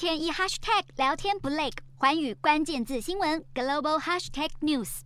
天一 hashtag 聊天不累，寰宇关键字新闻 global hashtag news。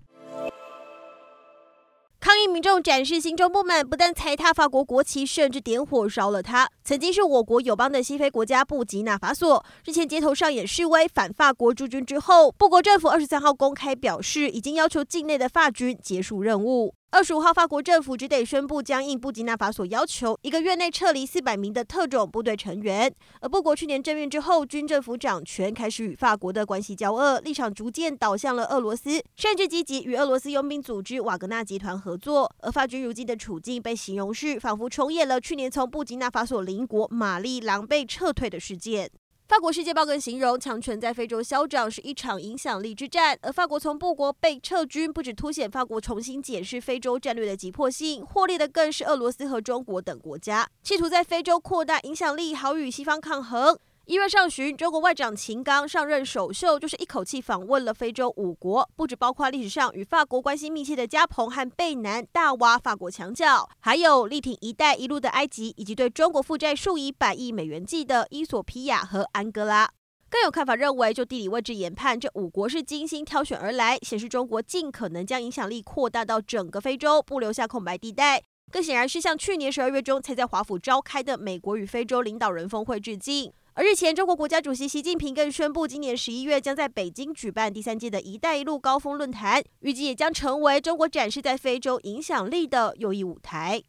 抗议民众展示心中不满，不但踩踏法国国旗，甚至点火烧了它。曾经是我国友邦的西非国家布吉纳法索，日前街头上演示威反法国驻军之后，布国政府二十三号公开表示，已经要求境内的法军结束任务。二十五号，法国政府只得宣布将应布吉纳法索要求，一个月内撤离四百名的特种部队成员。而布国去年政变之后，军政府掌权，开始与法国的关系交恶，立场逐渐倒向了俄罗斯，甚至积极与俄罗斯佣兵组织瓦格纳集团合作。而法军如今的处境被形容是仿佛重演了去年从布吉纳法索邻国马利狼狈撤退的事件。法国《世界报》更形容强权在非洲嚣张是一场影响力之战，而法国从布国被撤军，不止凸显法国重新检视非洲战略的急迫性，获利的更是俄罗斯和中国等国家，企图在非洲扩大影响力，好与西方抗衡。一月上旬，中国外长秦刚上任首秀，就是一口气访问了非洲五国，不只包括历史上与法国关系密切的加蓬和贝南，大挖法国墙角，还有力挺“一带一路”的埃及，以及对中国负债数以百亿美元计的伊索皮亚和安哥拉。更有看法认为，就地理位置研判，这五国是精心挑选而来，显示中国尽可能将影响力扩大到整个非洲，不留下空白地带。更显然是向去年十二月中才在华府召开的美国与非洲领导人峰会致敬。而日前，中国国家主席习近平更宣布，今年十一月将在北京举办第三届的一带一路高峰论坛，预计也将成为中国展示在非洲影响力的又一舞台。